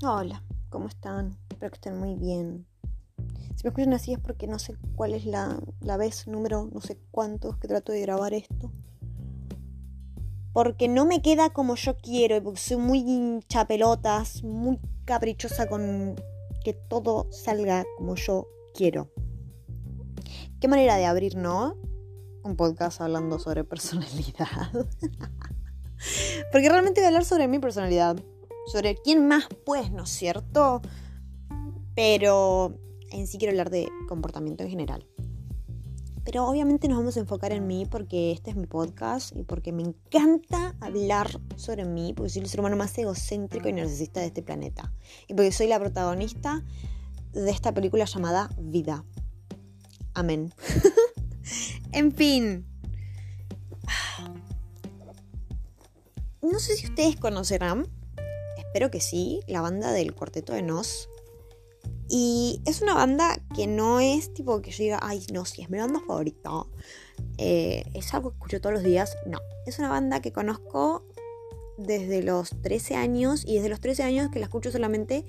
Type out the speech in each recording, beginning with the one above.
Hola, ¿cómo están? Espero que estén muy bien. Si me escuchan así es porque no sé cuál es la, la vez, número, no sé cuántos que trato de grabar esto. Porque no me queda como yo quiero porque soy muy chapelotas, muy caprichosa con que todo salga como yo quiero. Qué manera de abrir, ¿no? Un podcast hablando sobre personalidad. porque realmente voy a hablar sobre mi personalidad sobre quién más, pues, ¿no es cierto? Pero en sí quiero hablar de comportamiento en general. Pero obviamente nos vamos a enfocar en mí porque este es mi podcast y porque me encanta hablar sobre mí, porque soy el ser humano más egocéntrico y narcisista de este planeta. Y porque soy la protagonista de esta película llamada Vida. Amén. en fin. No sé si ustedes conocerán espero que sí, la banda del Cuarteto de Nos. Y es una banda que no es tipo que yo diga, ay, no, si es mi banda favorita. Eh, es algo que escucho todos los días. No, es una banda que conozco desde los 13 años y desde los 13 años que la escucho solamente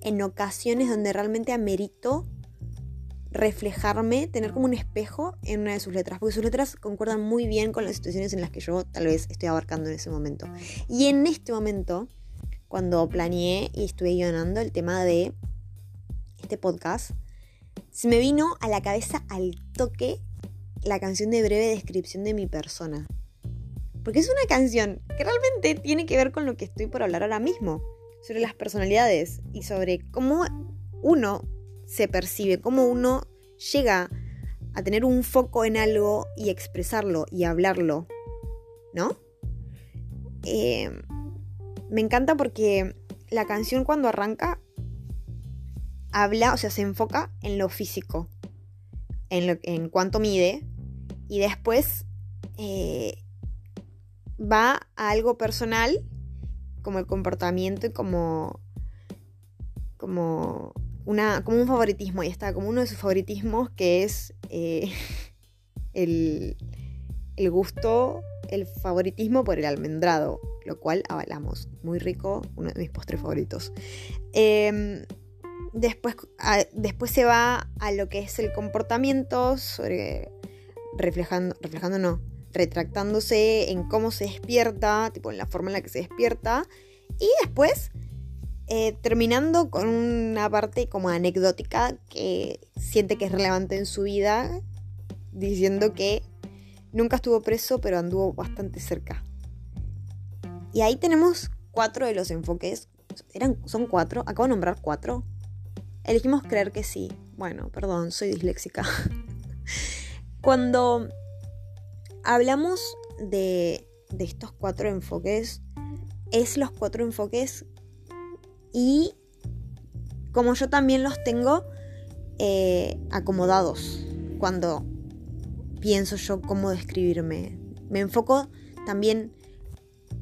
en ocasiones donde realmente amerito reflejarme, tener como un espejo en una de sus letras, porque sus letras concuerdan muy bien con las situaciones en las que yo tal vez estoy abarcando en ese momento. Y en este momento cuando planeé y estuve guionando el tema de este podcast, se me vino a la cabeza al toque la canción de breve descripción de mi persona. Porque es una canción que realmente tiene que ver con lo que estoy por hablar ahora mismo, sobre las personalidades y sobre cómo uno se percibe, cómo uno llega a tener un foco en algo y expresarlo y hablarlo, ¿no? Eh, me encanta porque la canción cuando arranca habla, o sea, se enfoca en lo físico, en, lo, en mide, y después eh, va a algo personal, como el comportamiento y como, como, una, como un favoritismo, ahí está, como uno de sus favoritismos que es eh, el, el gusto, el favoritismo por el almendrado lo cual avalamos. Muy rico, uno de mis postres favoritos. Em, después, después se va a lo que es el comportamiento, reflejando, reflejando no, retractándose en cómo se despierta, tipo en la forma en la que se despierta. Y después eh, terminando con una parte como anecdótica que siente que es relevante en su vida, diciendo que nunca estuvo preso, pero anduvo bastante cerca. Y ahí tenemos cuatro de los enfoques. ¿Eran, ¿Son cuatro? Acabo de nombrar cuatro. Elegimos creer que sí. Bueno, perdón, soy disléxica. Cuando hablamos de, de estos cuatro enfoques, es los cuatro enfoques y como yo también los tengo eh, acomodados cuando pienso yo cómo describirme. Me enfoco también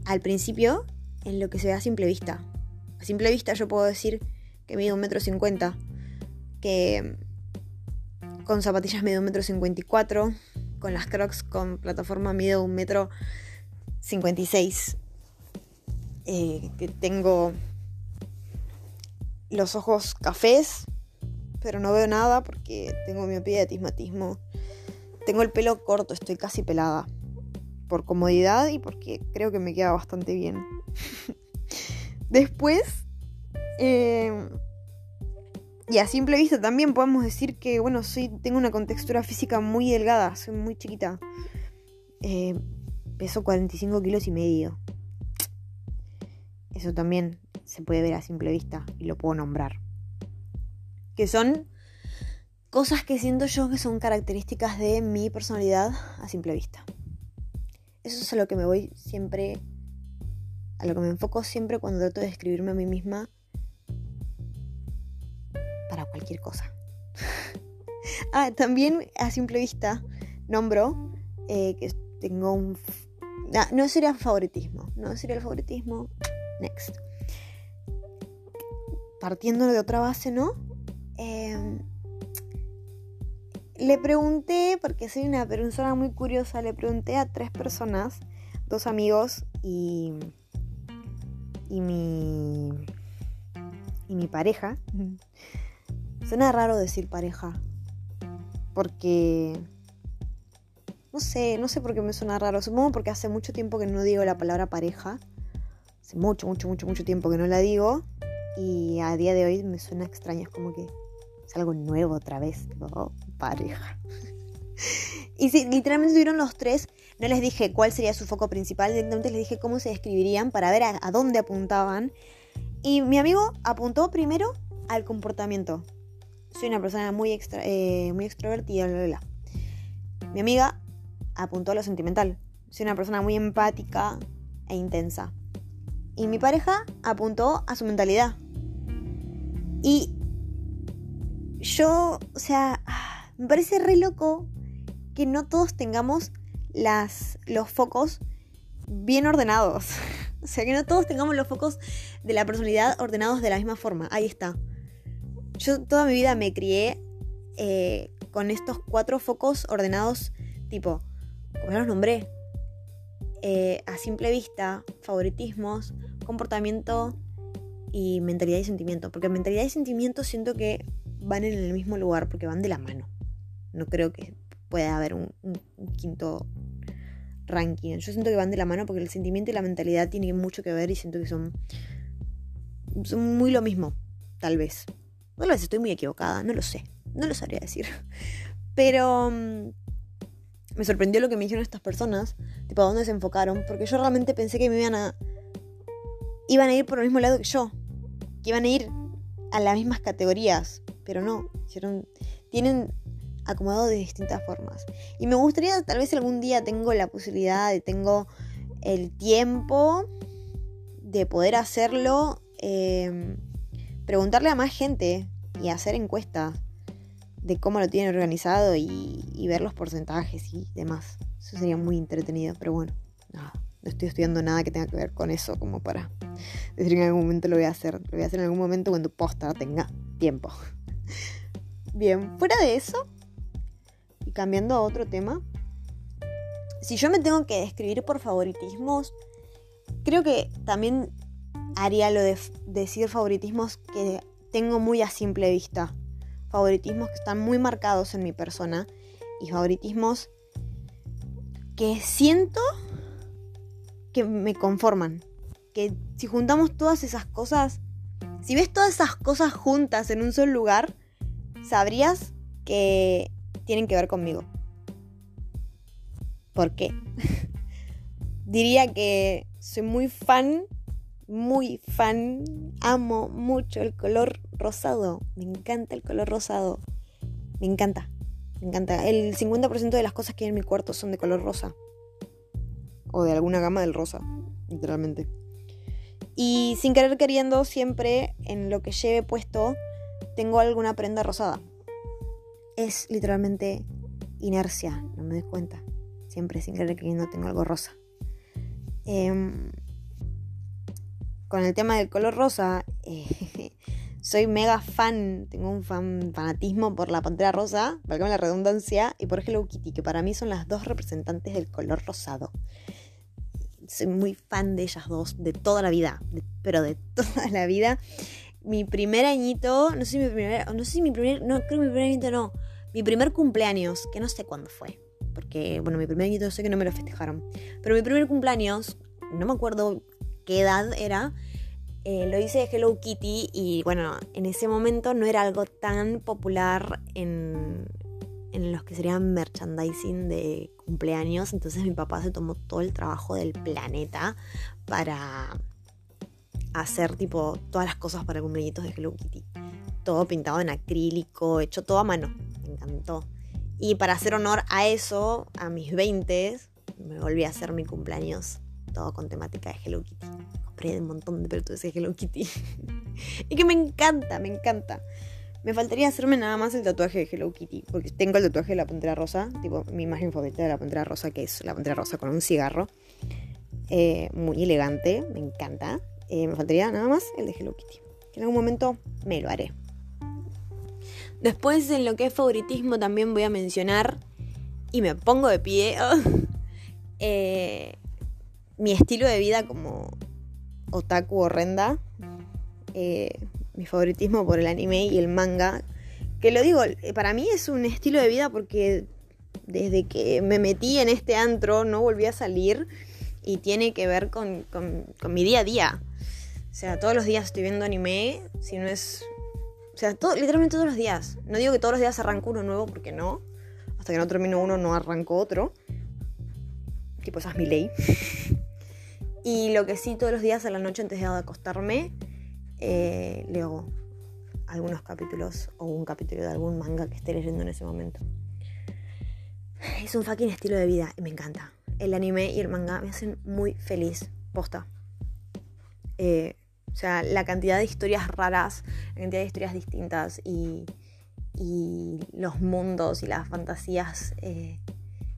al principio en lo que se ve a simple vista. A simple vista yo puedo decir que mido un metro cincuenta, que con zapatillas mido un metro cincuenta y cuatro, con las crocs con plataforma mido un metro cincuenta y seis, eh, que tengo los ojos cafés, pero no veo nada porque tengo miopía y atismatismo. Tengo el pelo corto, estoy casi pelada por comodidad y porque creo que me queda bastante bien. Después, em, y a simple vista también podemos decir que, bueno, soy, tengo una contextura física muy delgada, soy muy chiquita. Eh, peso 45 kilos y medio. Eso también se puede ver a simple vista y lo puedo nombrar. Que son cosas que siento yo que son características de mi personalidad a simple vista. Eso es a lo que me voy siempre, a lo que me enfoco siempre cuando trato de describirme a mí misma para cualquier cosa. ah, también a simple vista nombro eh, que tengo un... Ah, no sería favoritismo, no sería el favoritismo. Next. Partiendo de otra base, ¿no? Eh, le pregunté, porque soy una persona muy curiosa, le pregunté a tres personas, dos amigos y, y mi y mi pareja. Suena raro decir pareja. Porque... No sé, no sé por qué me suena raro. Supongo porque hace mucho tiempo que no digo la palabra pareja. Hace mucho, mucho, mucho, mucho tiempo que no la digo. Y a día de hoy me suena extraño. Es como que es algo nuevo otra vez. Tipo, pareja. y sí, literalmente estuvieron los tres. No les dije cuál sería su foco principal. Directamente les dije cómo se describirían para ver a, dónde apuntaban. Y mi amigo apuntó primero al comportamiento. Soy una persona muy, extra, eh, muy extrovertida, bla, bla, bla. Mi amiga apuntó a lo sentimental. Soy una persona muy empática e intensa. Y mi pareja apuntó a su mentalidad. Y yo, o sea, me parece re loco que no todos tengamos los focos bien ordenados. o sea, que no todos tengamos los focos de la personalidad ordenados de la misma forma. Ahí está. Yo toda mi vida me crié eh, con estos cuatro focos ordenados tipo como ya los nombré, eh, a simple vista, favoritismos, comportamiento y mentalidad y sentimiento. Porque mentalidad y sentimiento siento que van en el mismo lugar porque van de la mano. No creo que pueda haber un, quinto ranking. Yo siento que van de la mano porque el sentimiento y la mentalidad tienen mucho que ver y siento que son, son muy lo mismo, tal vez. Tal vez estoy muy equivocada, no lo sé. No lo sabría decir. Pero mm, me sorprendió lo que me dijeron estas personas, tipo a dónde se enfocaron, porque yo realmente pensé que me iban a iban a ir por el mismo lado que yo, que iban a ir a las mismas categorías, pero no, tienen acomodado de distintas formas. Y me gustaría, tal vez algún día tengo la posibilidad, de, tengo el tiempo de poder hacerlo, em, preguntarle a más gente y hacer encuestas de cómo lo tienen organizado y, ver los porcentajes y demás. Eso sería muy entretenido, pero bueno, nada, no estoy estudiando nada que tenga que ver con eso como para decir que en algún momento lo voy a hacer. Lo voy a hacer en algún momento cuando posta tenga tiempo. Bien, fuera de eso, y cambiando a otro tema, si yo me tengo que describir por favoritismos, creo que también haría lo de decir favoritismos que tengo muy a simple vista favoritismos que están muy marcados en mi persona y favoritismos que siento que me conforman. Que si juntamos todas esas cosas, si ves todas esas cosas juntas en un solo lugar, sabrías que tienen que ver conmigo. ¿Por qué? Diría que soy muy fan muy fan, amo mucho el color rosado, me encanta el color rosado, me encanta, me encanta. El 50% de las cosas que hay en mi cuarto son de color rosa, o de alguna gama del rosa, literalmente. Y sin querer queriendo, siempre en lo que lleve puesto, tengo alguna prenda rosada. Es literalmente inercia, no me doy cuenta. Siempre sin querer queriendo tengo algo rosa. Eh, con el tema del color rosa, eh, soy mega fan, tengo un fan, fanatismo por la pantera rosa, valga la redundancia, y por Hello Kitty, que para mí son las dos representantes del color rosado. Soy muy fan de ellas dos, de toda la vida, pero de toda la vida. Mi primer añito, no sé si mi primer, no sé si mi primer, no, creo que mi primer añito no, mi primer cumpleaños, que no sé cuándo fue, porque, bueno, mi primer añito sé que no me lo festejaron, pero mi primer cumpleaños, no me acuerdo qué edad era, eh, lo hice de Hello Kitty y bueno, en ese momento no era algo tan popular en, en los que serían merchandising de cumpleaños, entonces mi papá se tomó todo el trabajo del planeta para hacer tipo todas las cosas para cumpleañitos de Hello Kitty. Todo pintado en acrílico, hecho todo a mano. Me encantó. Y para hacer honor a eso, a mis 20, me volví a hacer mi cumpleaños todo con temática de Hello Kitty. Compré un montón de peluches de Hello Kitty. y que me encanta, me encanta. Me faltaría hacerme nada más el tatuaje de Hello Kitty, porque tengo el tatuaje de la pantera rosa, tipo mi imagen favorita de la pantera rosa, que es la pantera rosa con un cigarro. Eh, muy elegante, me encanta. Eh, me faltaría nada más el de Hello Kitty, que en algún momento me lo haré. Después en lo que es favoritismo también voy a mencionar, y me pongo de pie, eh, mi estilo de vida como otaku horrenda. Eh, mi favoritismo por el anime y el manga. Que lo digo, para mí es un estilo de vida porque desde que me metí en este antro no volví a salir y tiene que ver con, mi día a día. O sea, todos los días estoy viendo anime, si no es... O sea, literalmente todos los días. No digo que todos los días arranco uno nuevo porque no. Hasta que no termino uno no arranco otro. Tipo, esa es mi ley. y lo que sí, todos los días a la noche antes de acostarme, eh, leo algunos capítulos o un capítulo de algún manga que esté leyendo en ese momento. Es un fucking estilo de vida y me encanta. El anime y el manga me hacen muy feliz. Posta. Eh, o sea, la cantidad de historias raras, la cantidad de historias distintas y, y los mundos y las fantasías eh,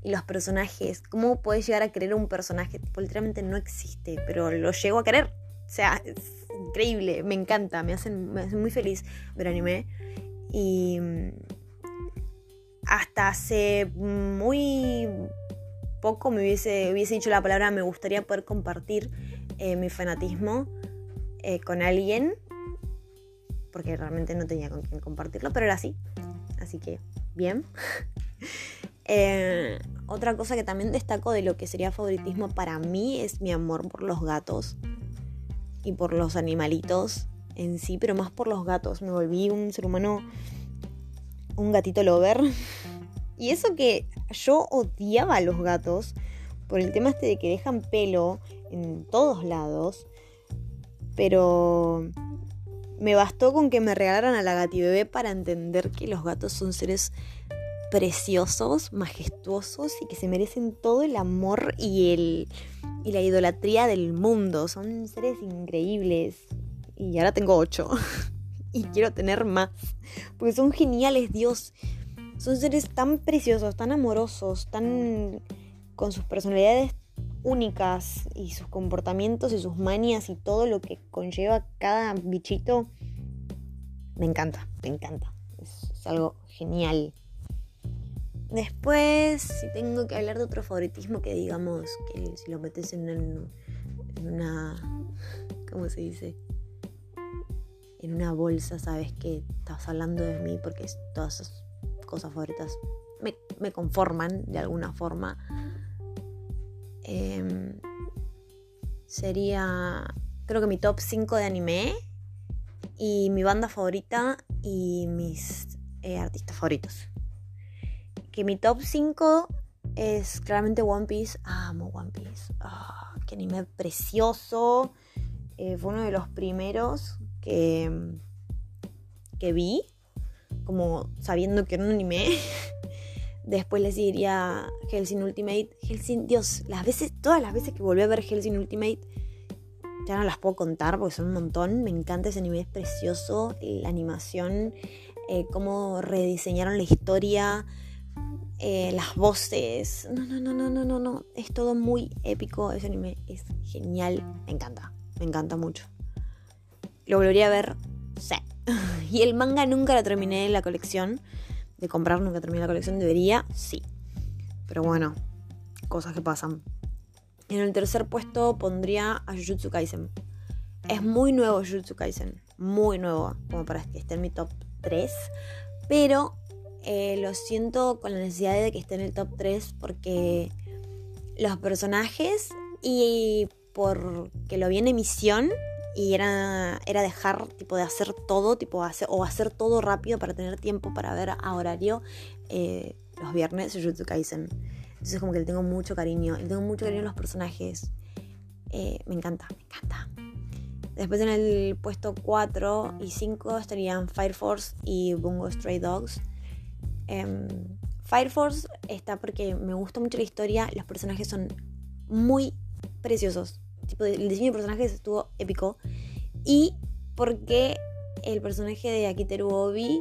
y los personajes. ¿Cómo puedes llegar a creer un personaje? Tipo, literalmente no existe, pero lo llego a querer. O sea, es increíble, me encanta, me hacen, me hacen muy feliz ver anime. Y mm, hasta hace muy poco me hubiese, hubiese dicho la palabra me gustaría poder compartir eh, mi fanatismo eh, con alguien, porque realmente no tenía con quién compartirlo, pero era así. Así que, bien. Eh, otra cosa que también destaco de lo que sería favoritismo para mí es mi amor por los gatos y por los animalitos en sí, pero más por los gatos. Me volví un ser humano, un gatito lover. Y eso que yo odiaba a los gatos por el tema este de que dejan pelo en todos lados. Pero me bastó con que me regalaran a la gatibebé para entender que los gatos son seres preciosos, majestuosos y que se merecen todo el amor y, el, y la idolatría del mundo. Son seres increíbles. Y ahora tengo ocho. y quiero tener más. Porque son geniales, Dios. Son seres tan preciosos, tan amorosos, tan con sus personalidades únicas y sus comportamientos y sus manias y todo lo que conlleva cada bichito. Me encanta, me encanta. Es, algo genial. Después, si tengo que hablar de otro favoritismo que digamos que si lo metes en, una... ¿Cómo se dice? En una bolsa, sabes que estás hablando de mí porque todas esas cosas favoritas me, conforman de alguna forma. Em, sería, creo que mi top 5 de anime y mi banda favorita y mis eh, artistas favoritos. Que mi top 5 es claramente One Piece. amo One Piece. Ah, qué anime precioso. Eh, fue uno de los primeros que, que vi como sabiendo que era un anime. Después les diría Helsing Ultimate. Helsing, Dios, las veces, todas las veces que volví a ver Helsing Ultimate, ya no las puedo contar porque son un montón. Me encanta ese anime, es precioso. La animación, eh, cómo rediseñaron la historia, eh, las voces. No, no, no, no, no, no, no. Es todo muy épico. Ese anime es genial. Me encanta, me encanta mucho. Lo volvería a ver, sí. y el manga nunca lo terminé en la colección. De comprar nunca terminé la colección. Debería, sí. Pero bueno, cosas que pasan. En el tercer puesto pondría a Jujutsu Kaisen. Es muy nuevo Jujutsu Kaisen. Muy nuevo. Como para que esté en mi top 3. Pero eh, lo siento con la necesidad de que esté en el top 3 porque los personajes y porque lo vi en emisión y era, era dejar tipo de hacer todo tipo hacer, o hacer todo rápido para tener tiempo para ver a horario eh, los viernes Jujutsu Kaisen. Entonces como que le tengo mucho cariño le tengo mucho cariño a los personajes. Eh, me encanta me encanta. Después en el puesto 4 y 5 estarían Fire Force y Bungo Stray Dogs. Em, Fire Force está porque me gusta mucho la historia los personajes son muy preciosos tipo, el diseño de personajes estuvo épico. Y porque el personaje de Akiteru Obi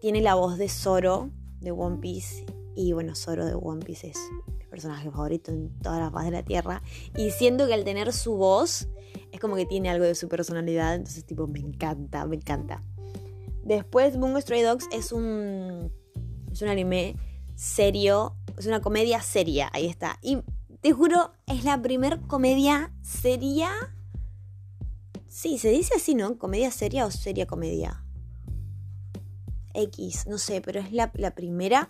tiene la voz de Zoro de One Piece. Y bueno, Zoro de One Piece es mi personaje favorito en toda la paz de la tierra. Y siento que al tener su voz, es como que tiene algo de su personalidad. Entonces, tipo, me encanta, me encanta. Después, Bungo Stray Dogs es un. Es un anime serio. Es una comedia seria. Ahí está. Y te juro, es la primer comedia seria. Sí, se dice así, ¿no? Comedia seria o seria comedia. X, no sé, pero es la, primera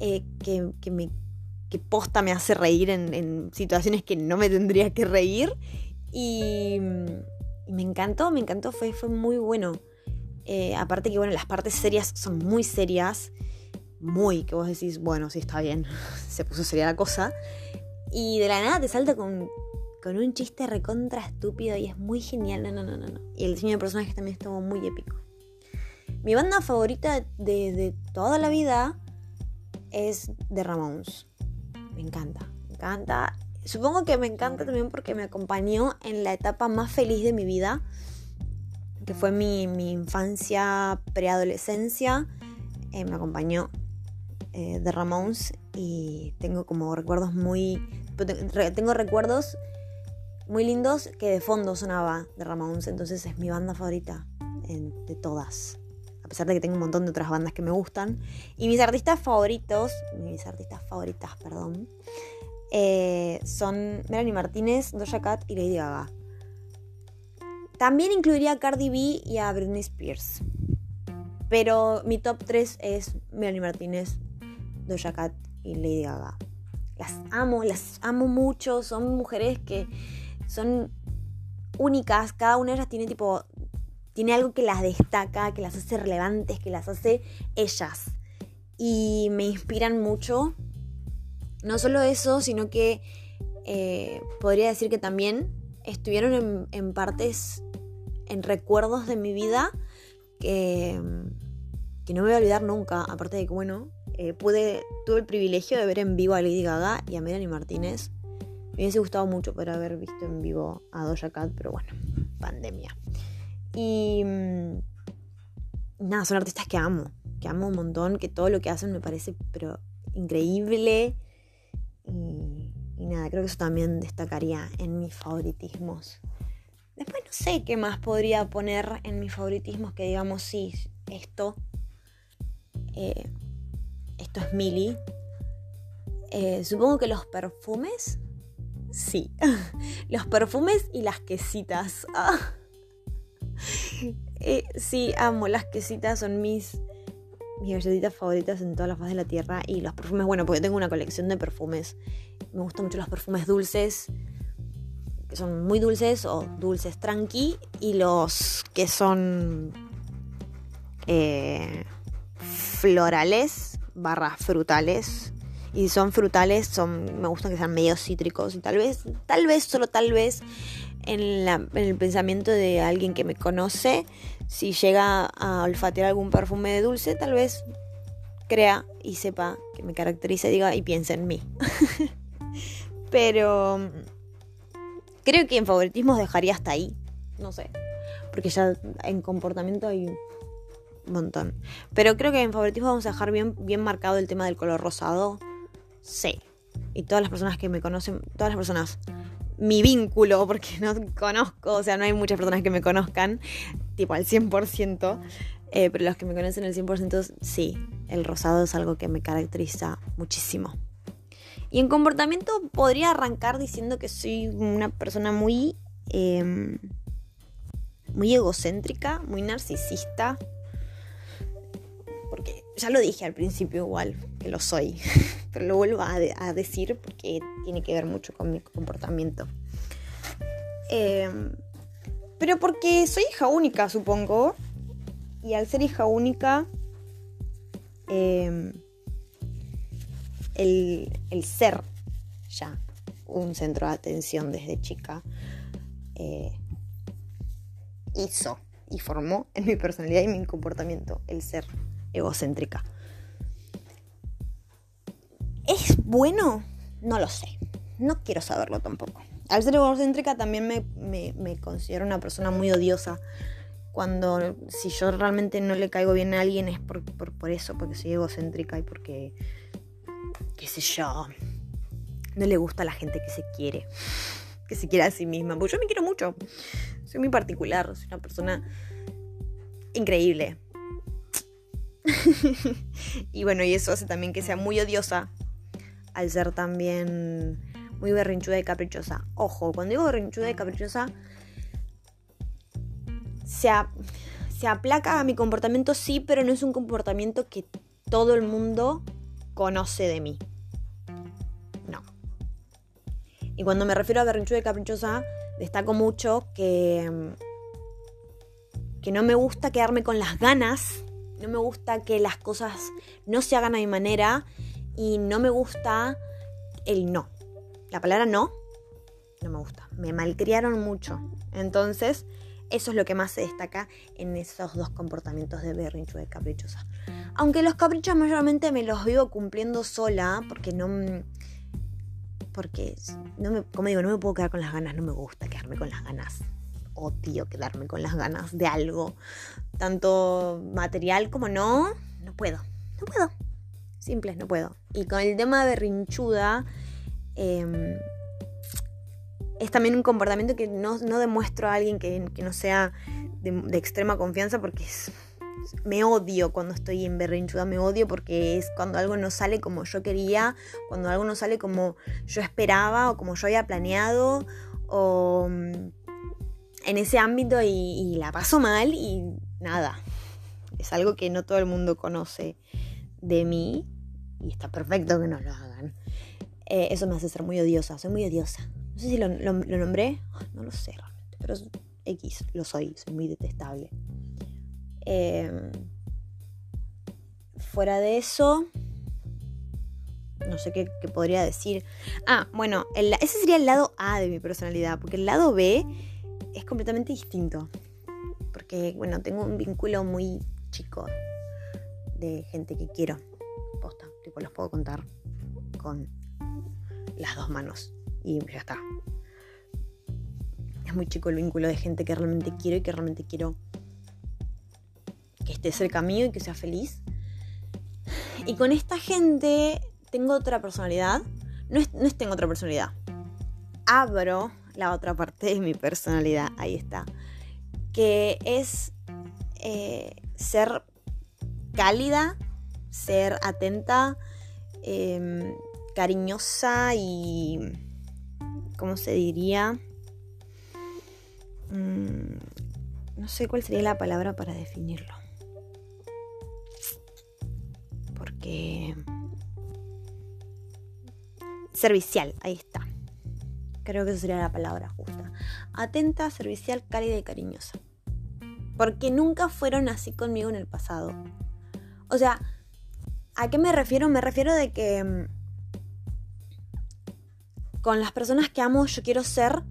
eh, que, me que posta me hace reír en, situaciones que no me tendría que reír. Y, me encantó, me encantó, fue, fue muy bueno. Eh, aparte que, bueno, las partes serias son muy serias. Muy, que vos decís, bueno, sí está bien, se puso seria la cosa. Y de la nada te salta con, con un chiste recontra estúpido y es muy genial. No, no, no, no. Y el diseño de personajes también estuvo muy épico. Mi banda favorita de, de toda la vida es The Ramones. Me encanta, me encanta. Supongo que me encanta también porque me acompañó en la etapa más feliz de mi vida, que fue mi, infancia, preadolescencia. Eh, me acompañó eh, The Ramones y tengo como recuerdos muy... Tengo recuerdos muy lindos que de fondo sonaba de Ramones, entonces es mi banda favorita de todas. A pesar de que tengo un montón de otras bandas que me gustan. Y mis artistas favoritos, mis artistas favoritas, perdón, eh, son Melanie Martínez, Doja Cat y Lady Gaga. También incluiría a Cardi B y a Britney Spears. Pero mi top 3 es Melanie Martínez, Doja Cat y Lady Gaga. Las amo, las amo mucho. Son mujeres que son únicas. Cada una de ellas tiene tipo. Tiene algo que las destaca, que las hace relevantes, que las hace ellas. Y me inspiran mucho. No solo eso, sino que eh, podría decir que también estuvieron en, partes, en recuerdos de mi vida que, que no me voy a olvidar nunca. Aparte de que, bueno, eh, pude, tuve el privilegio de ver en vivo a Lady Gaga y a Melanie Martínez. Me hubiese gustado mucho poder haber visto en vivo a Doja Cat, pero bueno, pandemia. Y mm, nada, son artistas que amo, que amo un montón, que todo lo que hacen me parece pero increíble. Y, nada, creo que eso también destacaría en mis favoritismos. Después no sé qué más podría poner en mis favoritismos que digamos, sí, esto. Eh, esto es Mili. Eh, supongo que los perfumes. Sí. los perfumes y las quesitas. Eh, sí, amo. Las quesitas son mis, mis galletitas favoritas en toda la faz de la tierra. Y los perfumes, bueno, porque tengo una colección de perfumes. Me gustan mucho los perfumes dulces. Que son muy dulces o dulces tranqui. Y los que son eh, florales barras frutales. Y son frutales, son, me gustan que sean medio cítricos. Y tal vez, tal vez, solo tal vez, en, el pensamiento de alguien que me conoce, si llega a olfatear algún perfume de dulce, tal vez crea y sepa que me caracteriza y diga y piense en mí. Pero creo que en favoritismos dejaría hasta ahí. No sé. Porque ya en comportamiento hay montón. Pero creo que en favoritismo vamos a dejar bien, bien marcado el tema del color rosado. Sí. Y todas las personas que me conocen, todas las personas, mi vínculo, porque no conozco, o sea, no hay muchas personas que me conozcan, tipo al 100%, eh, pero los que me conocen al 100%, sí, el rosado es algo que me caracteriza muchísimo. Y en comportamiento podría arrancar diciendo que soy una persona muy... Em, muy egocéntrica, muy narcisista, porque ya lo dije al principio igual, que lo soy, pero lo vuelvo a, decir porque tiene que ver mucho con mi comportamiento. Em, pero porque soy hija única, supongo, y al ser hija única, em, el, ser ya un centro de atención desde chica eh, hizo y formó en mi personalidad y mi comportamiento el ser egocéntrica. ¿Es bueno? No lo sé. No quiero saberlo tampoco. Al ser egocéntrica también me, considero una persona muy odiosa. Cuando si yo realmente no le caigo bien a alguien es por, por, eso, porque soy egocéntrica y porque, qué sé yo, no le gusta a la gente que se quiere, que se quiere a sí misma. Porque yo me quiero mucho. Soy muy particular, soy una persona increíble. y bueno, y eso hace también que sea muy odiosa al ser también muy berrinchuda y caprichosa. Ojo, cuando digo berrinchuda y caprichosa, se, se aplaca a mi comportamiento, sí, pero no es un comportamiento que todo el mundo conoce de mí. No. Y cuando me refiero a berrinchuda y caprichosa, destaco mucho que, que no me gusta quedarme con las ganas, no me gusta que las cosas no se hagan a mi manera y no me gusta el no. La palabra no no me gusta. Me malcriaron mucho. Entonces, eso es lo que más se destaca en esos dos comportamientos de berrinchuda y caprichosa. Aunque los caprichos mayormente me los vivo cumpliendo sola, porque no. Porque, no me, como digo, no me puedo quedar con las ganas, no me gusta quedarme con las ganas. Odio quedarme con las ganas de algo, tanto material como no. No puedo, no puedo. Simple, no puedo. Y con el tema de berrinchuda, em, es también un comportamiento que no, demuestro a alguien que, no sea de, extrema confianza porque me odio cuando estoy en berrinchuda, me odio porque es cuando algo no sale como yo quería, cuando algo no sale como yo esperaba o como yo había planeado o mm, en ese ámbito y, la paso mal y nada. Es algo que no todo el mundo conoce de mí y está perfecto que no lo hagan. Eh, eso me hace ser muy odiosa, soy muy odiosa. No sé si lo, nombré, no lo sé realmente, pero X, lo soy, soy muy detestable. Em, fuera de eso, no sé qué, podría decir. Ah, bueno, ese sería el lado A de mi personalidad, porque el lado B es completamente distinto. Porque, bueno, tengo un vínculo muy chico de gente que quiero. Posta, tipo, los puedo contar con las dos manos y ya está. Es muy chico el vínculo de gente que realmente quiero y que realmente quiero que esté cerca mío y que sea feliz. Y con esta gente tengo otra personalidad. No es, no tengo otra personalidad. Abro la otra parte de mi personalidad. Ahí está. Que es eh, ser cálida, ser atenta, em, cariñosa y ¿cómo se diría? Mm, no sé cuál sería la palabra para definirlo. Porque... Servicial, ahí está. Creo que esa sería la palabra justa. Atenta, servicial, cálida y cariñosa. Porque nunca fueron así conmigo en el pasado. O sea, ¿a qué me refiero? Me refiero de que mm, con las personas que amo yo quiero ser,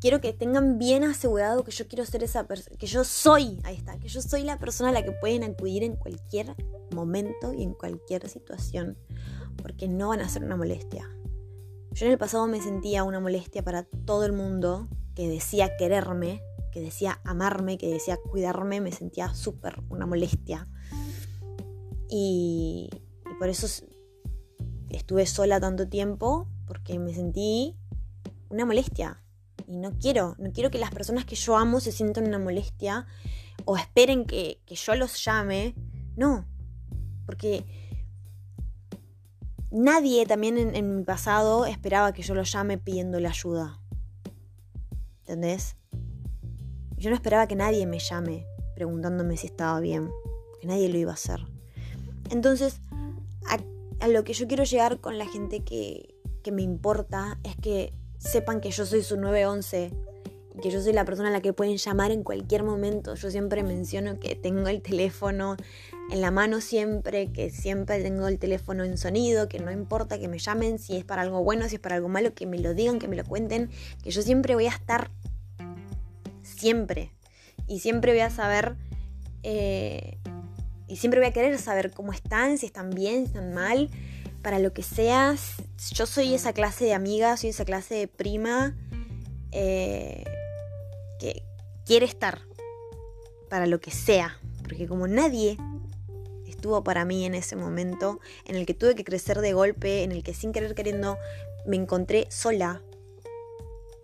quiero que tengan bien asegurado que yo quiero ser esa persona, que yo soy, ahí está, que yo soy la persona a la que pueden acudir en cualquier momento y en cualquier situación, porque no van a ser una molestia. Yo en el pasado me sentía una molestia para todo el mundo que decía quererme, que decía amarme, que decía cuidarme, me sentía súper una molestia. Y, por eso estuve sola tanto tiempo porque me sentí una molestia. Y no quiero, no quiero que las personas que yo amo se sientan una molestia o esperen que, yo los llame. No, porque nadie también en, mi pasado esperaba que yo los llame pidiéndole ayuda. ¿Entendés? Yo no esperaba que nadie me llame preguntándome si estaba bien, que nadie lo iba a hacer. Entonces, a lo que yo quiero llegar con la gente que, que me importa es que sepan que yo soy su 911 y que yo soy la persona a la que pueden llamar en cualquier momento. Yo siempre menciono que tengo el teléfono en la mano siempre, que siempre tengo el teléfono en sonido, que no importa que me llamen, si es para algo bueno, si es para algo malo, que me lo digan, que me lo cuenten, que yo siempre voy a estar, siempre, y siempre voy a saber, eh, y siempre voy a querer saber cómo están, si están bien, si están mal para lo que seas. Yo soy esa clase de amiga, soy esa clase de prima eh, que quiere estar para lo que sea. Porque como nadie estuvo para mí en ese momento, en el que tuve que crecer de golpe, en el que sin querer queriendo me encontré sola.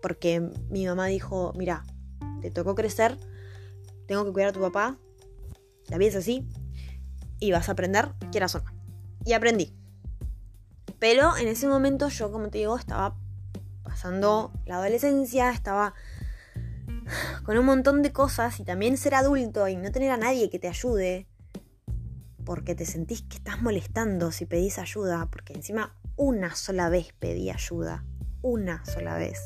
Porque mi mamá dijo, mira, te tocó crecer, tengo que cuidar a tu papá, la vida es así, y vas a aprender, quieras o no. Y aprendí. Pero en ese momento yo, como te digo, estaba pasando la adolescencia, estaba con un montón de cosas y también ser adulto y no tener a nadie que te ayude porque te sentís que estás molestando si pedís ayuda, porque encima una sola vez pedí ayuda, una sola vez.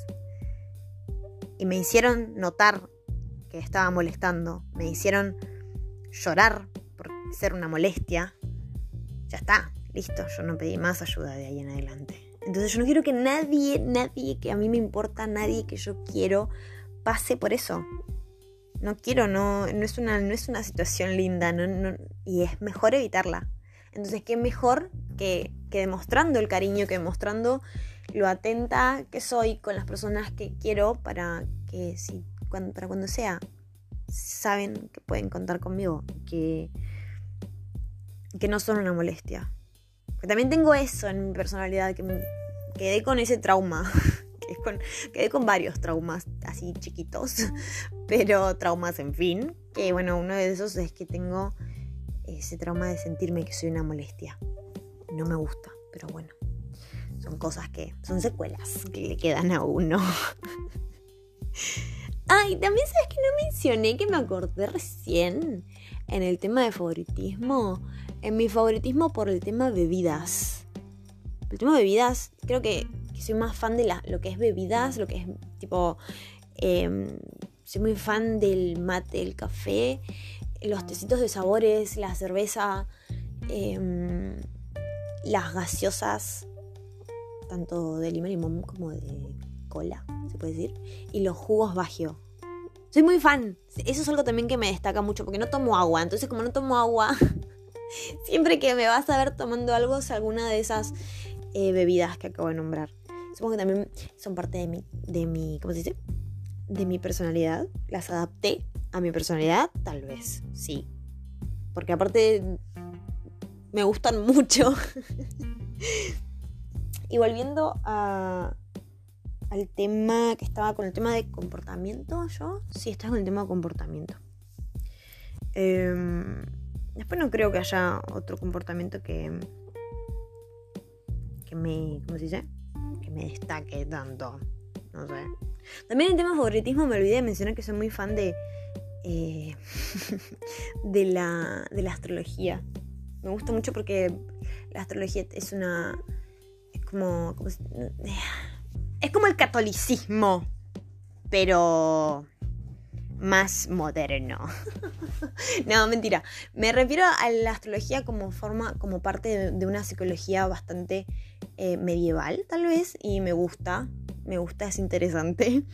Y me hicieron notar que estaba molestando, me hicieron llorar por ser una molestia. Ya está, listo, yo no pedí más ayuda de ahí en adelante. Entonces yo no quiero que nadie, nadie que a mí me importa, nadie que yo quiero, pase por eso. No quiero, no, no, es, una, no es una situación linda no, y es mejor evitarla. Entonces, ¿qué mejor que, que demostrando el cariño, que demostrando lo atenta que soy con las personas que quiero para que si, para cuando sea, saben que pueden contar conmigo, que, que no son una molestia. también tengo eso en mi personalidad, que me quedé con ese trauma. quedé con varios traumas así chiquitos, pero traumas en fin. Que bueno, uno de esos es que tengo ese trauma de sentirme que soy una molestia. No me gusta, pero bueno. Son cosas que son secuelas que le quedan a uno. Ay, también sabes que no mencioné que me acordé recién en el tema de favoritismo. En mi favoritismo por el tema bebidas. El tema de bebidas, creo que soy más fan de lo que es bebidas, lo que es tipo... Em, soy muy fan del mate, el café, los tecitos de sabores, la cerveza, em, las gaseosas, tanto de limón y limón como de cola, se puede decir, y los jugos bagio. Soy muy fan. Eso es algo también que me destaca mucho porque no tomo agua. Entonces, como no tomo agua, siempre que me vas a ver tomando algo es alguna de esas eh, bebidas que acabo de nombrar. Supongo que también son parte de mi, de mi, ¿cómo se dice? De mi personalidad. Las adapté a mi personalidad, tal vez, sí. Porque aparte me gustan mucho. y volviendo a, al tema que estaba con el tema de comportamiento, yo sí estaba con el tema de comportamiento. Em, después no creo que haya otro comportamiento que, que me, ¿cómo se dice? me destaque tanto. No sé. También en tema de favoritismo me olvidé de mencionar que soy muy fan de. Eh, de, la, de la astrología. Me gusta mucho porque la astrología es una. Es como. es como el catolicismo. Pero más moderno. no, mentira. Me refiero a la astrología como forma, como parte de, una psicología bastante eh, medieval, tal vez, y me gusta. Me gusta, es interesante.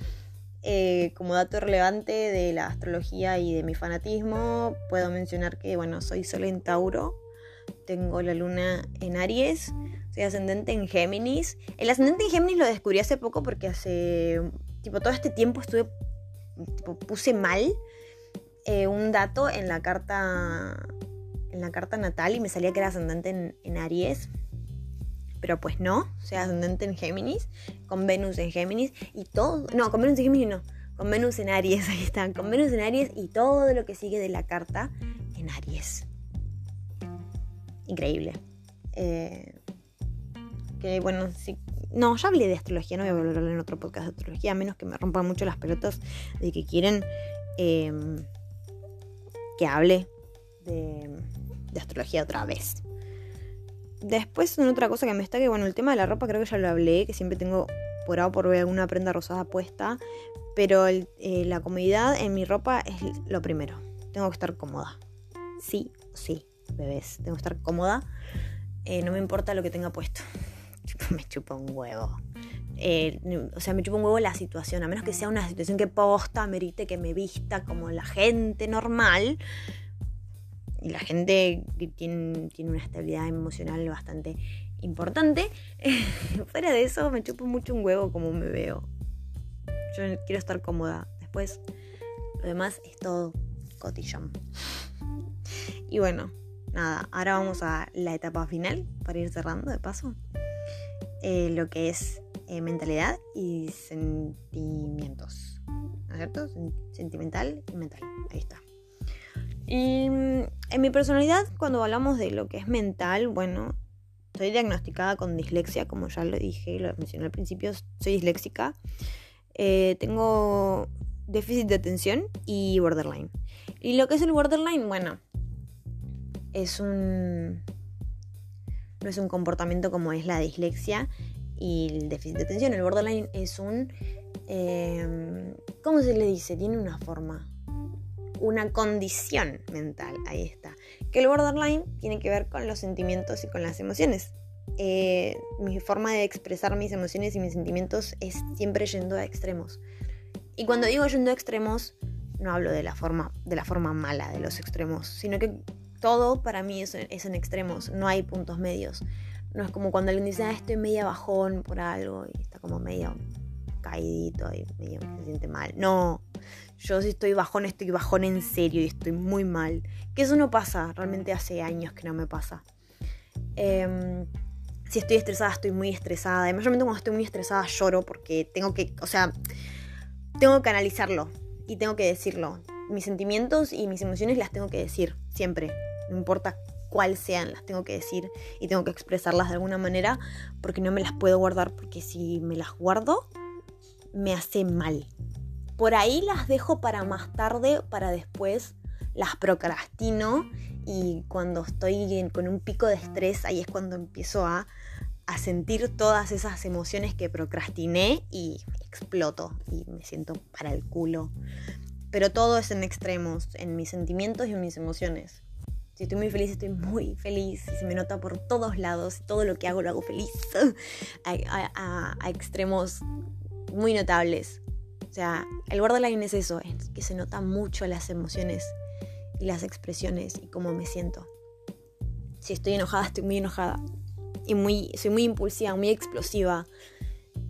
Eh, como dato relevante de la astrología y de mi fanatismo, puedo mencionar que, bueno, soy Sol en Tauro, tengo la luna en Aries, soy ascendente en Géminis. El ascendente en Géminis lo descubrí hace poco porque hace, tipo, todo este tiempo estuve puse mal eh, un dato en la carta en la carta natal y me salía que era ascendente en, Aries pero pues no, o sea, ascendente en Géminis, con Venus en Géminis y todo, no, con Venus en Géminis no, con Venus en Aries, ahí está, con Venus en Aries y todo lo que sigue de la carta en Aries. Increíble. Eh, que bueno, sí, no, ya hablé de astrología, no voy a hablar en otro podcast de astrología, a menos que me rompan mucho las pelotas de que quieren em, que hable de, astrología otra vez. Después, una otra cosa que me está que, bueno, el tema de la ropa creo que ya lo hablé, que siempre tengo por A por ver alguna prenda rosada puesta, pero eh, la comodidad en mi ropa es lo primero. Tengo que estar cómoda. Sí, sí, bebés, tengo que estar cómoda. Eh, no me importa lo que tenga puesto. me chupa un huevo. Eh, o sea, me chupa un huevo la situación, a menos que sea una situación que posta, merite que me vista como la gente normal. Y la gente que tiene, tiene una estabilidad emocional bastante importante. fuera de eso, me chupa mucho un huevo como me veo. Yo quiero estar cómoda. Después, lo demás es todo cotillón. Y bueno, nada, ahora vamos a la etapa final para ir cerrando de paso. Eh, lo que es eh, mentalidad y sentimientos. ¿No es cierto? Sentimental y mental. Ahí está. Y mm, en mi personalidad, cuando hablamos de lo que es mental, bueno, soy diagnosticada con dislexia, como ya lo dije, lo mencioné al principio, soy disléxica. Eh, tengo déficit de atención y borderline. Y lo que es el borderline, bueno, es un... No es un comportamiento como es la dislexia y el déficit de atención. El borderline es un... Eh, ¿Cómo se le dice? Tiene una forma. Una condición mental. Ahí está. Que el borderline tiene que ver con los sentimientos y con las emociones. Eh, mi forma de expresar mis emociones y mis sentimientos es siempre yendo a extremos. Y cuando digo yendo a extremos, no hablo de la forma, de la forma mala de los extremos, sino que todo para mí es, en extremos, no hay puntos medios. No es como cuando alguien dice, ah, estoy media bajón por algo y está como medio caídito y medio se siente mal. No, yo si estoy bajón, estoy bajón en serio y estoy muy mal. Que eso no pasa, realmente hace años que no me pasa. Eh, si estoy estresada, estoy muy estresada. Y mayormente cuando estoy muy estresada lloro porque tengo que, o sea, tengo que analizarlo y tengo que decirlo. Mis sentimientos y mis emociones las tengo que decir siempre. No importa cuál sean, las tengo que decir y tengo que expresarlas de alguna manera porque no me las puedo guardar porque si me las guardo me hace mal. Por ahí las dejo para más tarde, para después las procrastino y cuando estoy con un pico de estrés, ahí es cuando empiezo a, a sentir todas esas emociones que procrastiné y exploto y me siento para el culo. Pero todo es en extremos, en mis sentimientos y en mis emociones. Si estoy muy feliz, estoy muy feliz. Y se me nota por todos lados. Todo lo que hago lo hago feliz. a, a, extremos muy notables. O sea, el borderline es eso, es que se nota mucho las emociones y las expresiones y cómo me siento. Si estoy enojada, estoy muy enojada. Y muy, soy muy impulsiva, muy explosiva.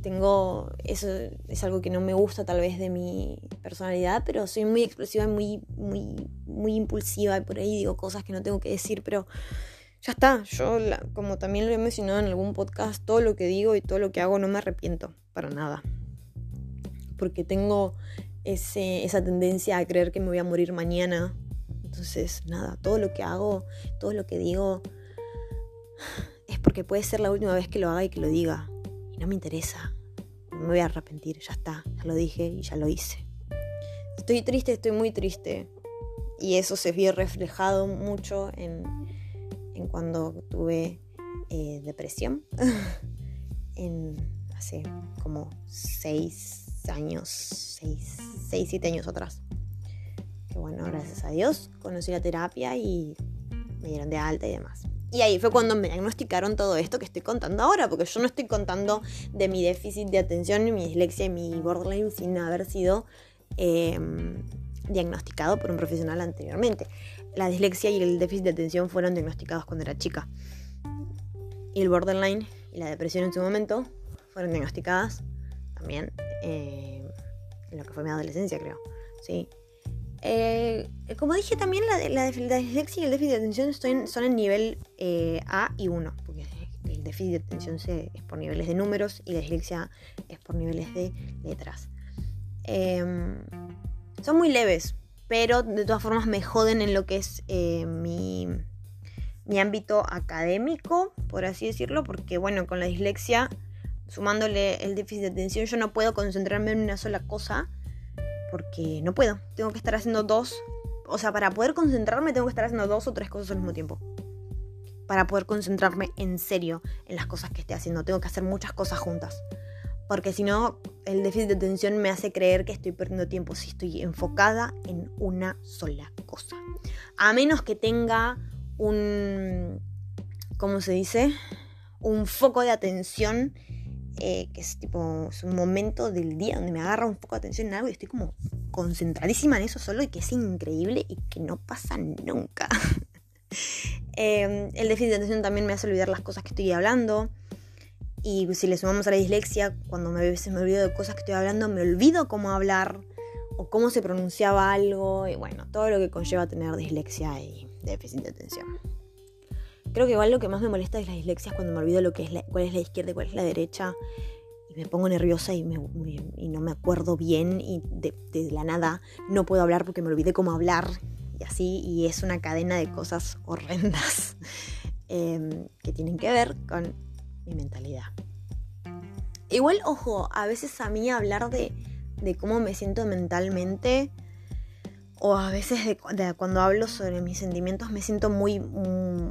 Tengo, eso es algo que no me gusta tal vez de mi personalidad, pero soy muy explosiva y muy, muy, muy impulsiva y por ahí digo cosas que no tengo que decir, pero ya está. Yo, como también lo he mencionado en algún podcast, todo lo que digo y todo lo que hago no me arrepiento para nada. Porque tengo ese, esa tendencia a creer que me voy a morir mañana entonces, nada, todo lo que hago, todo lo que digo, es porque puede ser la última vez que lo haga y que lo diga. No me interesa. Me voy a arrepentir, ya está, ya lo dije y ya lo hice. Estoy triste, estoy muy triste. Y eso se vio reflejado mucho en, en cuando tuve eh, depresión. en hace como seis años, seis, seis, siete años atrás que bueno, gracias a Dios conocí la terapia y me dieron de alta y demás. Y ahí fue cuando me diagnosticaron todo esto que estoy contando ahora, porque yo no estoy contando de mi déficit de atención, mi dislexia y mi borderline sin haber sido em, diagnosticado por un profesional anteriormente. La dislexia y el déficit de atención fueron diagnosticados cuando era chica. Y el borderline y la depresión en su momento fueron diagnosticadas también eh, en lo que fue mi adolescencia, creo. Sí, eh, como dije también, la, dislexia y el déficit de atención son en nivel eh, A y 1, porque el déficit de atención es por niveles de números y la dislexia es por niveles de letras. Em, son muy leves, pero de todas formas me joden en lo que es eh, mi, mi ámbito académico, por así decirlo, porque bueno, con la dislexia, sumándole el déficit de atención, yo no puedo concentrarme en una sola cosa porque no puedo. Tengo que estar haciendo dos. O sea, para poder concentrarme tengo que estar haciendo dos o tres cosas al mismo tiempo. Para poder concentrarme en serio en las cosas que esté haciendo. Tengo que hacer muchas cosas juntas. Porque si no, el déficit de atención me hace creer que estoy perdiendo tiempo si estoy enfocada en una sola cosa. A menos que tenga un... ¿Cómo se dice? Un foco de atención eh, que es tipo es un momento del día donde me agarra un poco de atención en algo y estoy como concentradísima en eso solo y que es increíble y que no pasa nunca. Em, el déficit de atención también me hace olvidar las cosas que estoy hablando. Y si le sumamos a la dislexia, cuando me, se me olvido de cosas que estoy hablando, me olvido cómo hablar o cómo se pronunciaba algo. Y bueno, todo lo que conlleva tener dislexia y déficit de atención. Creo que igual lo que más me molesta es la dislexia es cuando me olvido lo que es cuál es la izquierda y cuál es la derecha. Y me pongo nerviosa y, no me acuerdo bien y de, la nada no puedo hablar porque me olvidé cómo hablar y así. Y es una cadena de cosas horrendas em, que tienen que ver con mi mentalidad. Igual, ojo, a veces a mí hablar de, cómo me siento mentalmente o a veces de, cuando hablo sobre mis sentimientos me siento muy, muy,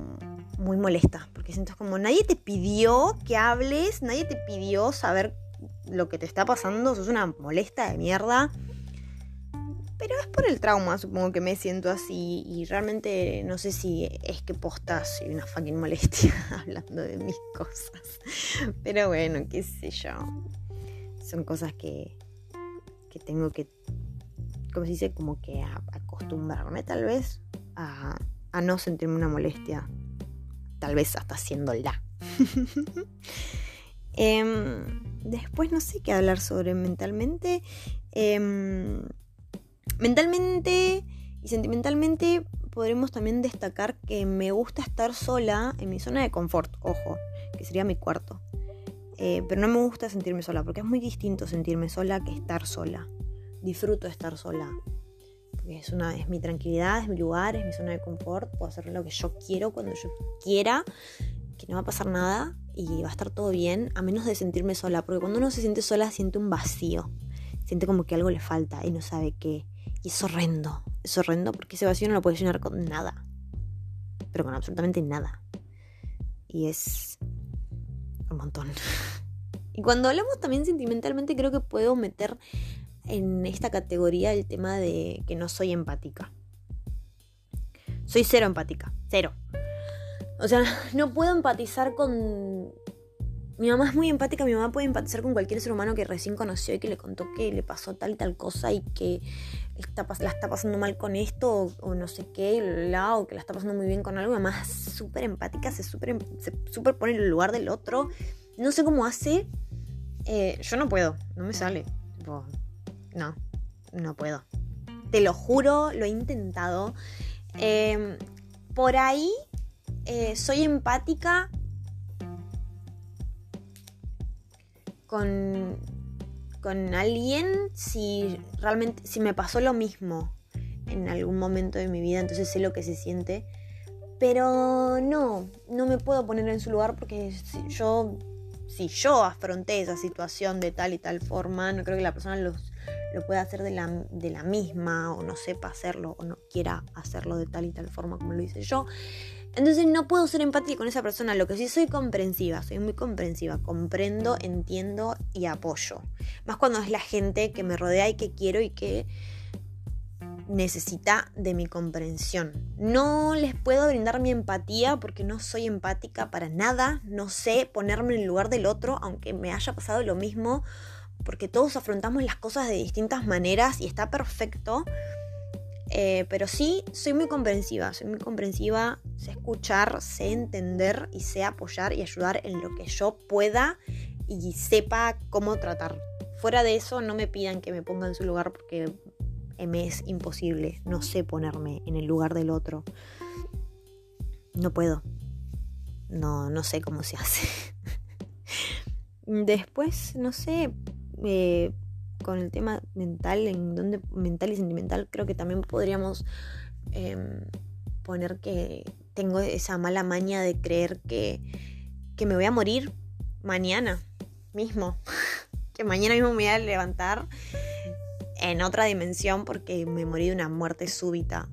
molesta, porque siento como nadie te pidió que hables, nadie te pidió saber lo que te está pasando, sos una molesta de mierda. Pero es por el trauma, supongo que me siento así. Y realmente no sé si es que postas soy una fucking molestia hablando de mis cosas. Pero bueno, qué sé yo. Son cosas que, que tengo que, como se dice, como que acostumbrarme tal vez a, a no sentirme una molestia. Tal vez hasta haciéndola. eh, después no sé qué hablar sobre mentalmente. Eh, Mentalmente y sentimentalmente podremos también destacar que me gusta estar sola en mi zona de confort, ojo, que sería mi cuarto. Eh, pero no me gusta sentirme sola, porque es muy distinto sentirme sola que estar sola. Disfruto estar sola. Es, una, es mi tranquilidad, es mi lugar, es mi zona de confort. Puedo hacer lo que yo quiero cuando yo quiera, que no va a pasar nada y va a estar todo bien, a menos de sentirme sola. Porque cuando uno se siente sola, siente un vacío. Siente como que algo le falta y no sabe qué. Y es horrendo, es horrendo porque ese vacío no lo puedes llenar con nada. Pero con absolutamente nada. Y es un montón. Y cuando hablamos también sentimentalmente, creo que puedo meter en esta categoría el tema de que no soy empática. Soy cero empática, cero. O sea, no puedo empatizar con mi mamá es muy empática, mi mamá puede empatizar con cualquier ser humano que recién conoció y que le contó que le pasó tal y tal cosa y que está, la está pasando mal con esto o, no sé qué, la, o que la está pasando muy bien con algo. Mi mamá es súper empática, se súper se super pone en el lugar del otro. No sé cómo hace. Eh, yo no puedo, no me sale. No, no puedo. Te lo juro, lo he intentado. Em, por ahí eh, soy empática con, con alguien si realmente, si me pasó lo mismo en algún momento de mi vida, entonces sé lo que se siente. Pero no, no me puedo poner en su lugar porque si yo, si yo afronté esa situación de tal y tal forma, no creo que la persona lo pueda hacer de la, de la misma o no sepa hacerlo o no quiera hacerlo de tal y tal forma como lo hice yo. Entonces no puedo ser empática con esa persona, lo que sí soy comprensiva, soy muy comprensiva, comprendo, entiendo y apoyo. Más cuando es la gente que me rodea y que quiero y que necesita de mi comprensión. No les puedo brindar mi empatía porque no soy empática para nada, no sé ponerme en el lugar del otro, aunque me haya pasado lo mismo, porque todos afrontamos las cosas de distintas maneras y está perfecto. Eh, pero sí, soy muy comprensiva, soy muy comprensiva, sé escuchar, sé entender y sé apoyar y ayudar en lo que yo pueda y sepa cómo tratar. Fuera de eso, no me pidan que me ponga en su lugar porque me es imposible, no sé ponerme en el lugar del otro. No puedo. No, no sé cómo se hace. Después, no sé, eh, con el tema mental, en donde mental y sentimental, creo que también podríamos em, poner que tengo esa mala maña de creer que, que me voy a morir mañana mismo. que mañana mismo me voy a levantar en otra dimensión porque me morí de una muerte súbita.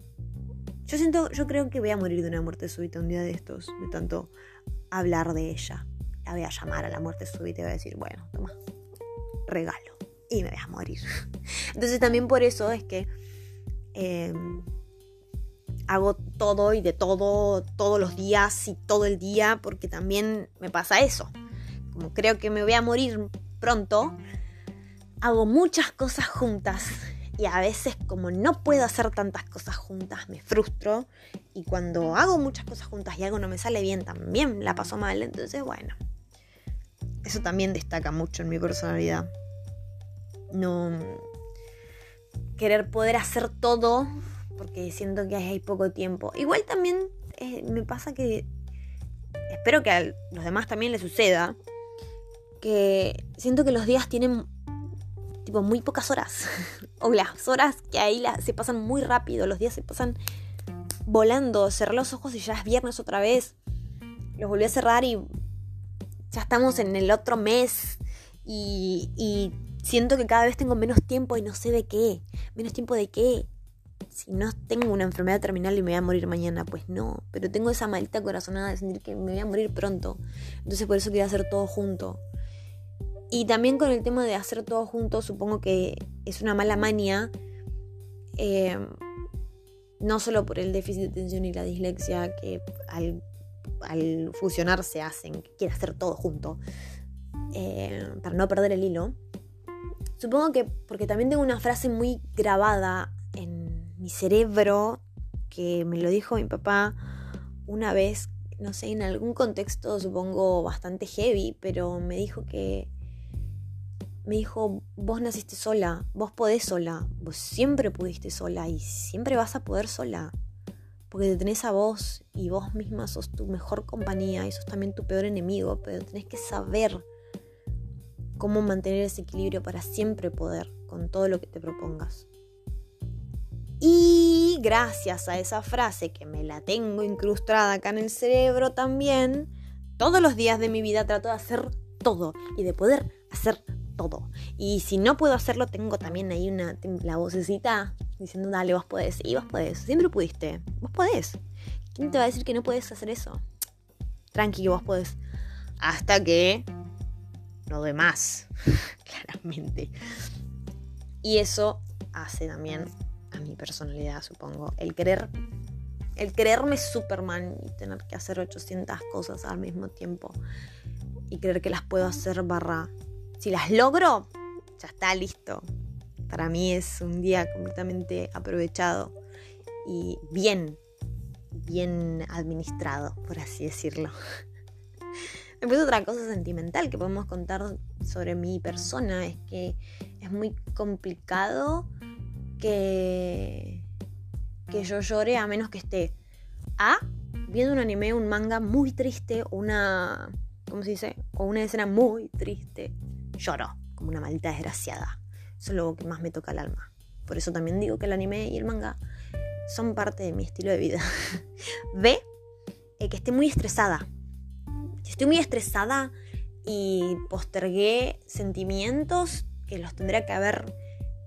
Yo siento, yo creo que voy a morir de una muerte súbita un día de estos, de tanto hablar de ella. La voy a llamar a la muerte súbita y voy a decir, bueno, toma, regalo y me voy a morir. Entonces también por eso es que em, hago todo y de todo todos los días y todo el día porque también me pasa eso. Como creo que me voy a morir pronto, hago muchas cosas juntas y a veces como no puedo hacer tantas cosas juntas me frustro y cuando hago muchas cosas juntas y algo no me sale bien también la paso mal. Entonces bueno, eso también destaca mucho en mi personalidad no querer poder hacer todo porque siento que hay poco tiempo. Igual también eh, me pasa que espero que a los demás también les suceda que siento que los días tienen tipo muy pocas horas o las horas que ahí se pasan muy rápido, los días se pasan volando, cerré los ojos y ya es viernes otra vez. Los volví a cerrar y ya estamos en el otro mes y, siento que cada vez tengo menos tiempo y no sé de qué. Menos tiempo de qué. Si no tengo una enfermedad terminal y me voy a morir mañana, pues no. Pero tengo esa maldita corazonada de sentir que me voy a morir pronto. Entonces por eso quería hacer todo junto. Y también con el tema de hacer todo junto, supongo que es una mala manía. Eh, no solo por el déficit de atención y la dislexia que al, al fusionar se hacen, que quiere hacer todo junto, eh, para no perder el hilo. Supongo que porque también tengo una frase muy grabada en mi cerebro que me lo dijo mi papá una vez, no sé, en algún contexto supongo bastante heavy, pero me dijo que me dijo, vos naciste sola, vos podés sola, vos siempre pudiste sola y siempre vas a poder sola. Porque te tenés a vos y vos misma sos tu mejor compañía y sos también tu peor enemigo, pero tenés que saber cómo mantener ese equilibrio para siempre poder con todo lo que te propongas. Y gracias a esa frase que me la tengo incrustada acá en el cerebro también, todos los días de mi vida trato de hacer todo y de poder hacer todo. Y si no puedo hacerlo, tengo también ahí una la vocecita diciendo, dale, vos podés. Y vos podés, siempre pudiste. Vos podés. ¿Quién te va a decir que no puedes hacer eso? Tranqui, que vos podés. Hasta que no doy más, claramente. Y eso hace también a mi personalidad, supongo. El querer, el quererme Superman y tener que hacer 800 cosas al mismo tiempo. Y creer que las puedo hacer barra si las logro, ya está listo. Para mí es un día completamente aprovechado y bien, bien administrado, por así decirlo. Después otra cosa sentimental que podemos contar sobre mi persona es que es muy complicado que, que yo llore a menos que esté A, viendo un anime, un manga muy triste, una, ¿cómo se dice? O una escena muy triste lloro como una maldita desgraciada. Eso es lo que más me toca el alma. Por eso también digo que el anime y el manga son parte de mi estilo de vida. Ve eh, que esté muy estresada. Si estoy muy estresada y postergué sentimientos que los tendría que haber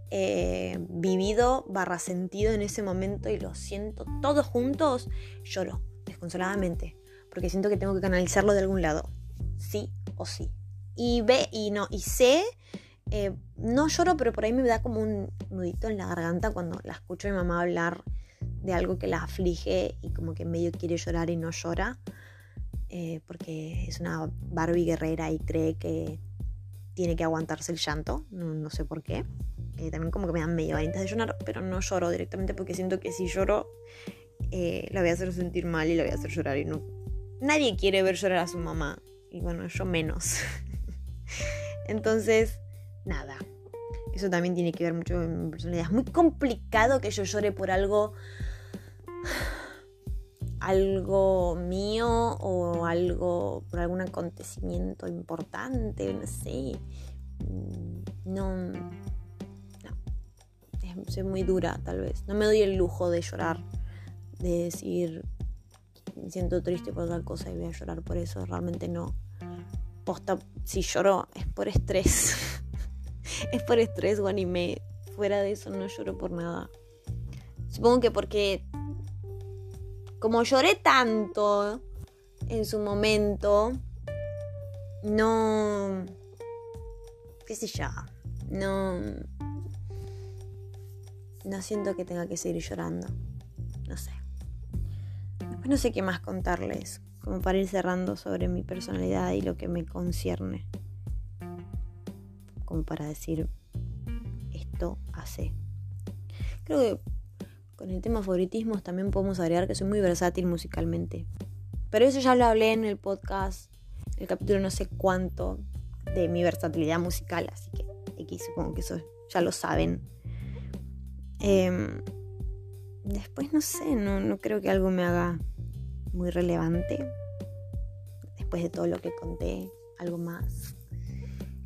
eh, vivido barra sentido en ese momento y los siento todos juntos, lloro desconsoladamente. Porque siento que tengo que canalizarlo de algún lado. Sí o sí y ve y no, y sé, eh, no lloro, pero por ahí me da como un nudito en la garganta cuando la escucho a mi mamá hablar de algo que la aflige y como que medio quiere llorar y no llora, eh, porque es una Barbie guerrera y cree que tiene que aguantarse el llanto, no, sé por qué. Eh, también como que me dan medio antes de llorar, pero no lloro directamente porque siento que si lloro la voy a hacer sentir mal y la voy a hacer llorar y no... Nadie quiere ver llorar a su mamá y bueno, yo menos. Entonces, nada. Eso también tiene que ver mucho con mi personalidad. Es muy complicado que yo llore por algo. algo mío o algo. por algún acontecimiento importante, no sé. Mm, no. No. soy muy dura, tal vez. No me doy el lujo de llorar. De decir. Me siento triste por tal cosa y voy a llorar por eso. Realmente no posta, si lloro es por estrés. es por estrés o. Fuera de eso no lloro por nada. Supongo que porque como lloré tanto en su momento, no... qué sé yo, no... No siento que tenga que seguir llorando. No sé. Después no sé qué más contarles como para ir cerrando sobre mi personalidad y lo que me concierne. Como para decir, esto hace. Creo que con el tema favoritismos también podemos agregar que soy muy versátil musicalmente. Pero eso ya lo hablé en el podcast, el capítulo no sé cuánto, de mi versatilidad musical, así que aquí supongo que eso ya lo saben. Em, después no sé, no, no creo que algo me haga muy relevante. Después de todo lo que conté, algo más.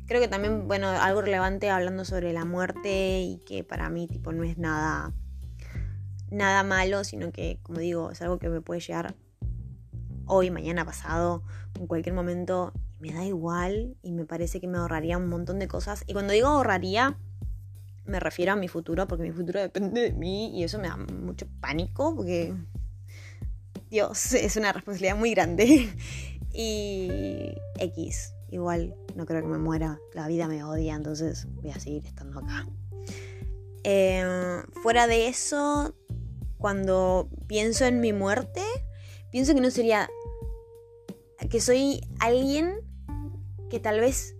Creo que también, bueno, algo relevante hablando sobre la muerte y que para mí tipo no es nada nada malo, sino que como digo, es algo que me puede llegar hoy, mañana, pasado, en cualquier momento me da igual y me parece que me ahorraría un montón de cosas. Y cuando digo ahorraría, me refiero a mi futuro, porque mi futuro depende de mí y eso me da mucho pánico, porque Dios, es una responsabilidad muy grande. y X, igual no creo que me muera, la vida me odia, entonces voy a seguir estando acá. Eh, fuera de eso, cuando pienso en mi muerte, pienso que no sería que soy alguien que tal vez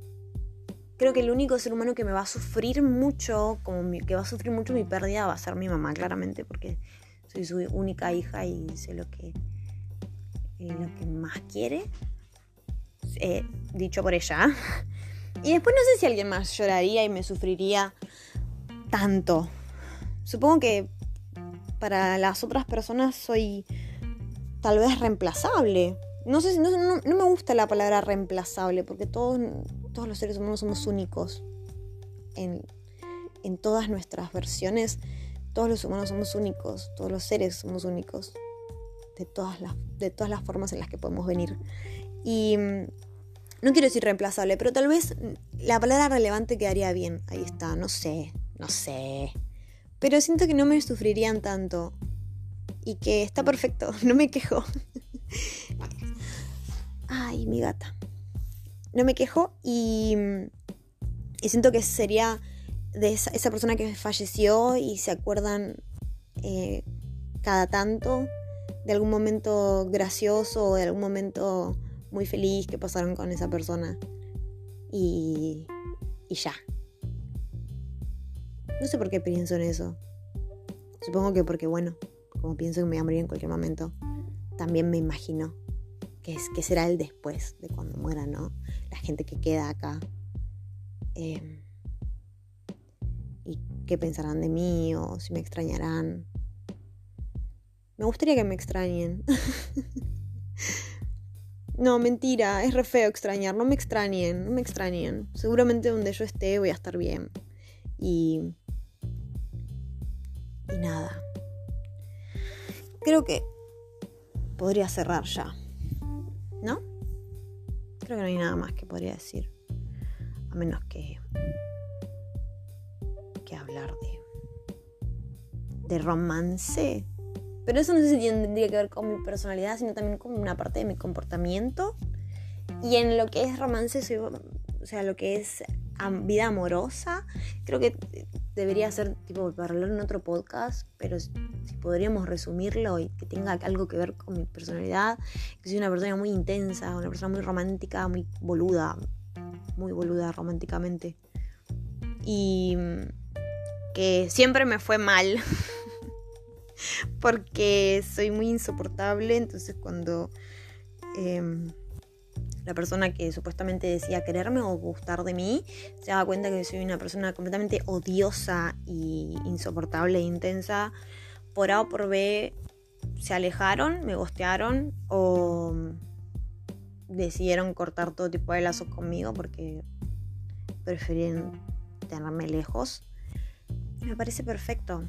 creo que el único ser humano que me va a sufrir mucho, como que va a sufrir mucho mi pérdida, va a ser mi mamá, claramente, porque soy su única hija y sé lo que, eh, lo que más quiere, eh, dicho por ella. Y después no sé si alguien más lloraría y me sufriría tanto. Supongo que para las otras personas soy tal vez reemplazable. No sé, no, no, me gusta la palabra reemplazable porque todos, todos los seres humanos somos únicos. En, en todas nuestras versiones, todos los humanos somos únicos, todos los seres somos únicos. De todas las, de todas las formas en las que podemos venir. Y no quiero decir reemplazable, pero tal vez la palabra relevante quedaría bien. Ahí está, no sé, no sé. Pero siento que no me sufrirían tanto. Y que está perfecto, no me quejo. Ay, mi gata. No me quejo y, y siento que sería de esa, persona que falleció y se acuerdan eh, cada tanto de algún momento gracioso o de algún momento muy feliz que pasaron con esa persona. Y, y ya. No sé por qué pienso en eso. Supongo que porque, bueno, como pienso que me voy a morir en cualquier momento, también me imagino que, será el después de cuando muera, ¿no? La gente que queda acá. Em, y qué pensarán de mí o si me extrañarán. Me gustaría que me extrañen. no, mentira, es re feo extrañar. No me extrañen, no me extrañen. Seguramente donde yo esté voy a estar bien. Y. Y nada. Creo que podría cerrar ya. ¿No? Creo que no hay nada más que podría decir. A menos que. que hablar de. de romance. Pero eso no sé si tendría que ver con mi personalidad, sino también con una parte de mi comportamiento. Y en lo que es romance, soy, o sea, lo que es vida amorosa, creo que debería ser tipo para hablar en otro podcast, pero si podríamos resumirlo y que tenga algo que ver con mi personalidad, que soy una persona muy intensa, una persona muy romántica, muy boluda, muy boluda románticamente. Y que siempre me fue mal. porque soy muy insoportable, entonces cuando em, la persona que supuestamente decía quererme o gustar de mí, se daba cuenta que soy una persona completamente odiosa y insoportable e intensa. Por A o por B se alejaron, me gostearon o decidieron cortar todo tipo de lazos conmigo porque preferían tenerme lejos. Me parece perfecto.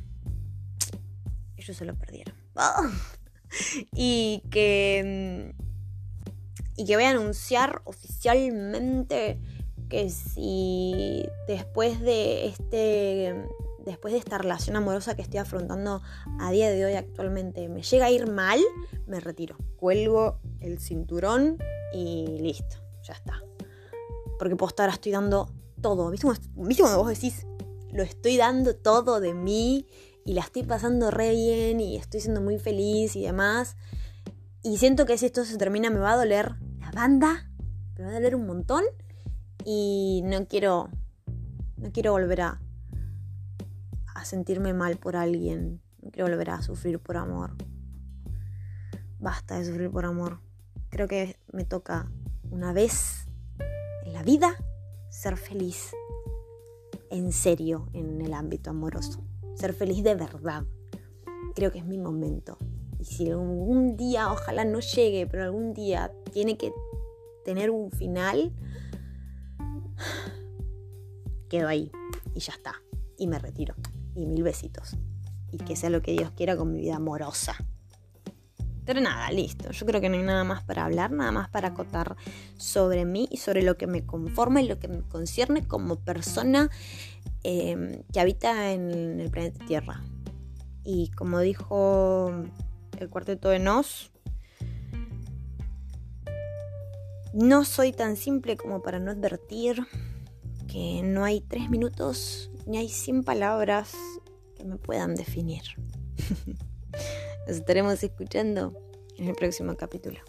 Se lo perdieron. y que y que voy a anunciar oficialmente que si después de este después de esta relación amorosa que estoy afrontando a día de hoy actualmente me llega a ir mal, me retiro. Cuelgo el cinturón y listo, ya está. Porque puedo estar, estoy dando todo. ¿Viste cuando, vos decís, lo estoy dando todo de mí y la estoy pasando re bien y estoy siendo muy feliz y demás? Y siento que si esto se termina me va a doler banda, me va a doler un montón y no quiero, no quiero volver a, a sentirme mal por alguien, no quiero volver a sufrir por amor. Basta de sufrir por amor. Creo que me toca una vez en la vida ser feliz en serio en el ámbito amoroso. Ser feliz de verdad. Creo que es mi momento. Y si algún día, ojalá no llegue, pero algún día tiene que tener un final, quedo ahí y ya está. Y me retiro. Y mil besitos. Y que sea lo que Dios quiera con mi vida amorosa. Pero nada, listo. Yo creo que no hay nada más para hablar, nada más para acotar sobre mí y sobre lo que me conforma y lo que me concierne como persona em, que habita en el planeta Tierra. Y como dijo el cuarteto de Nos, no soy tan simple como para no advertir que no hay tres minutos ni hay cien palabras que me puedan definir. Nos estaremos escuchando en el próximo capítulo.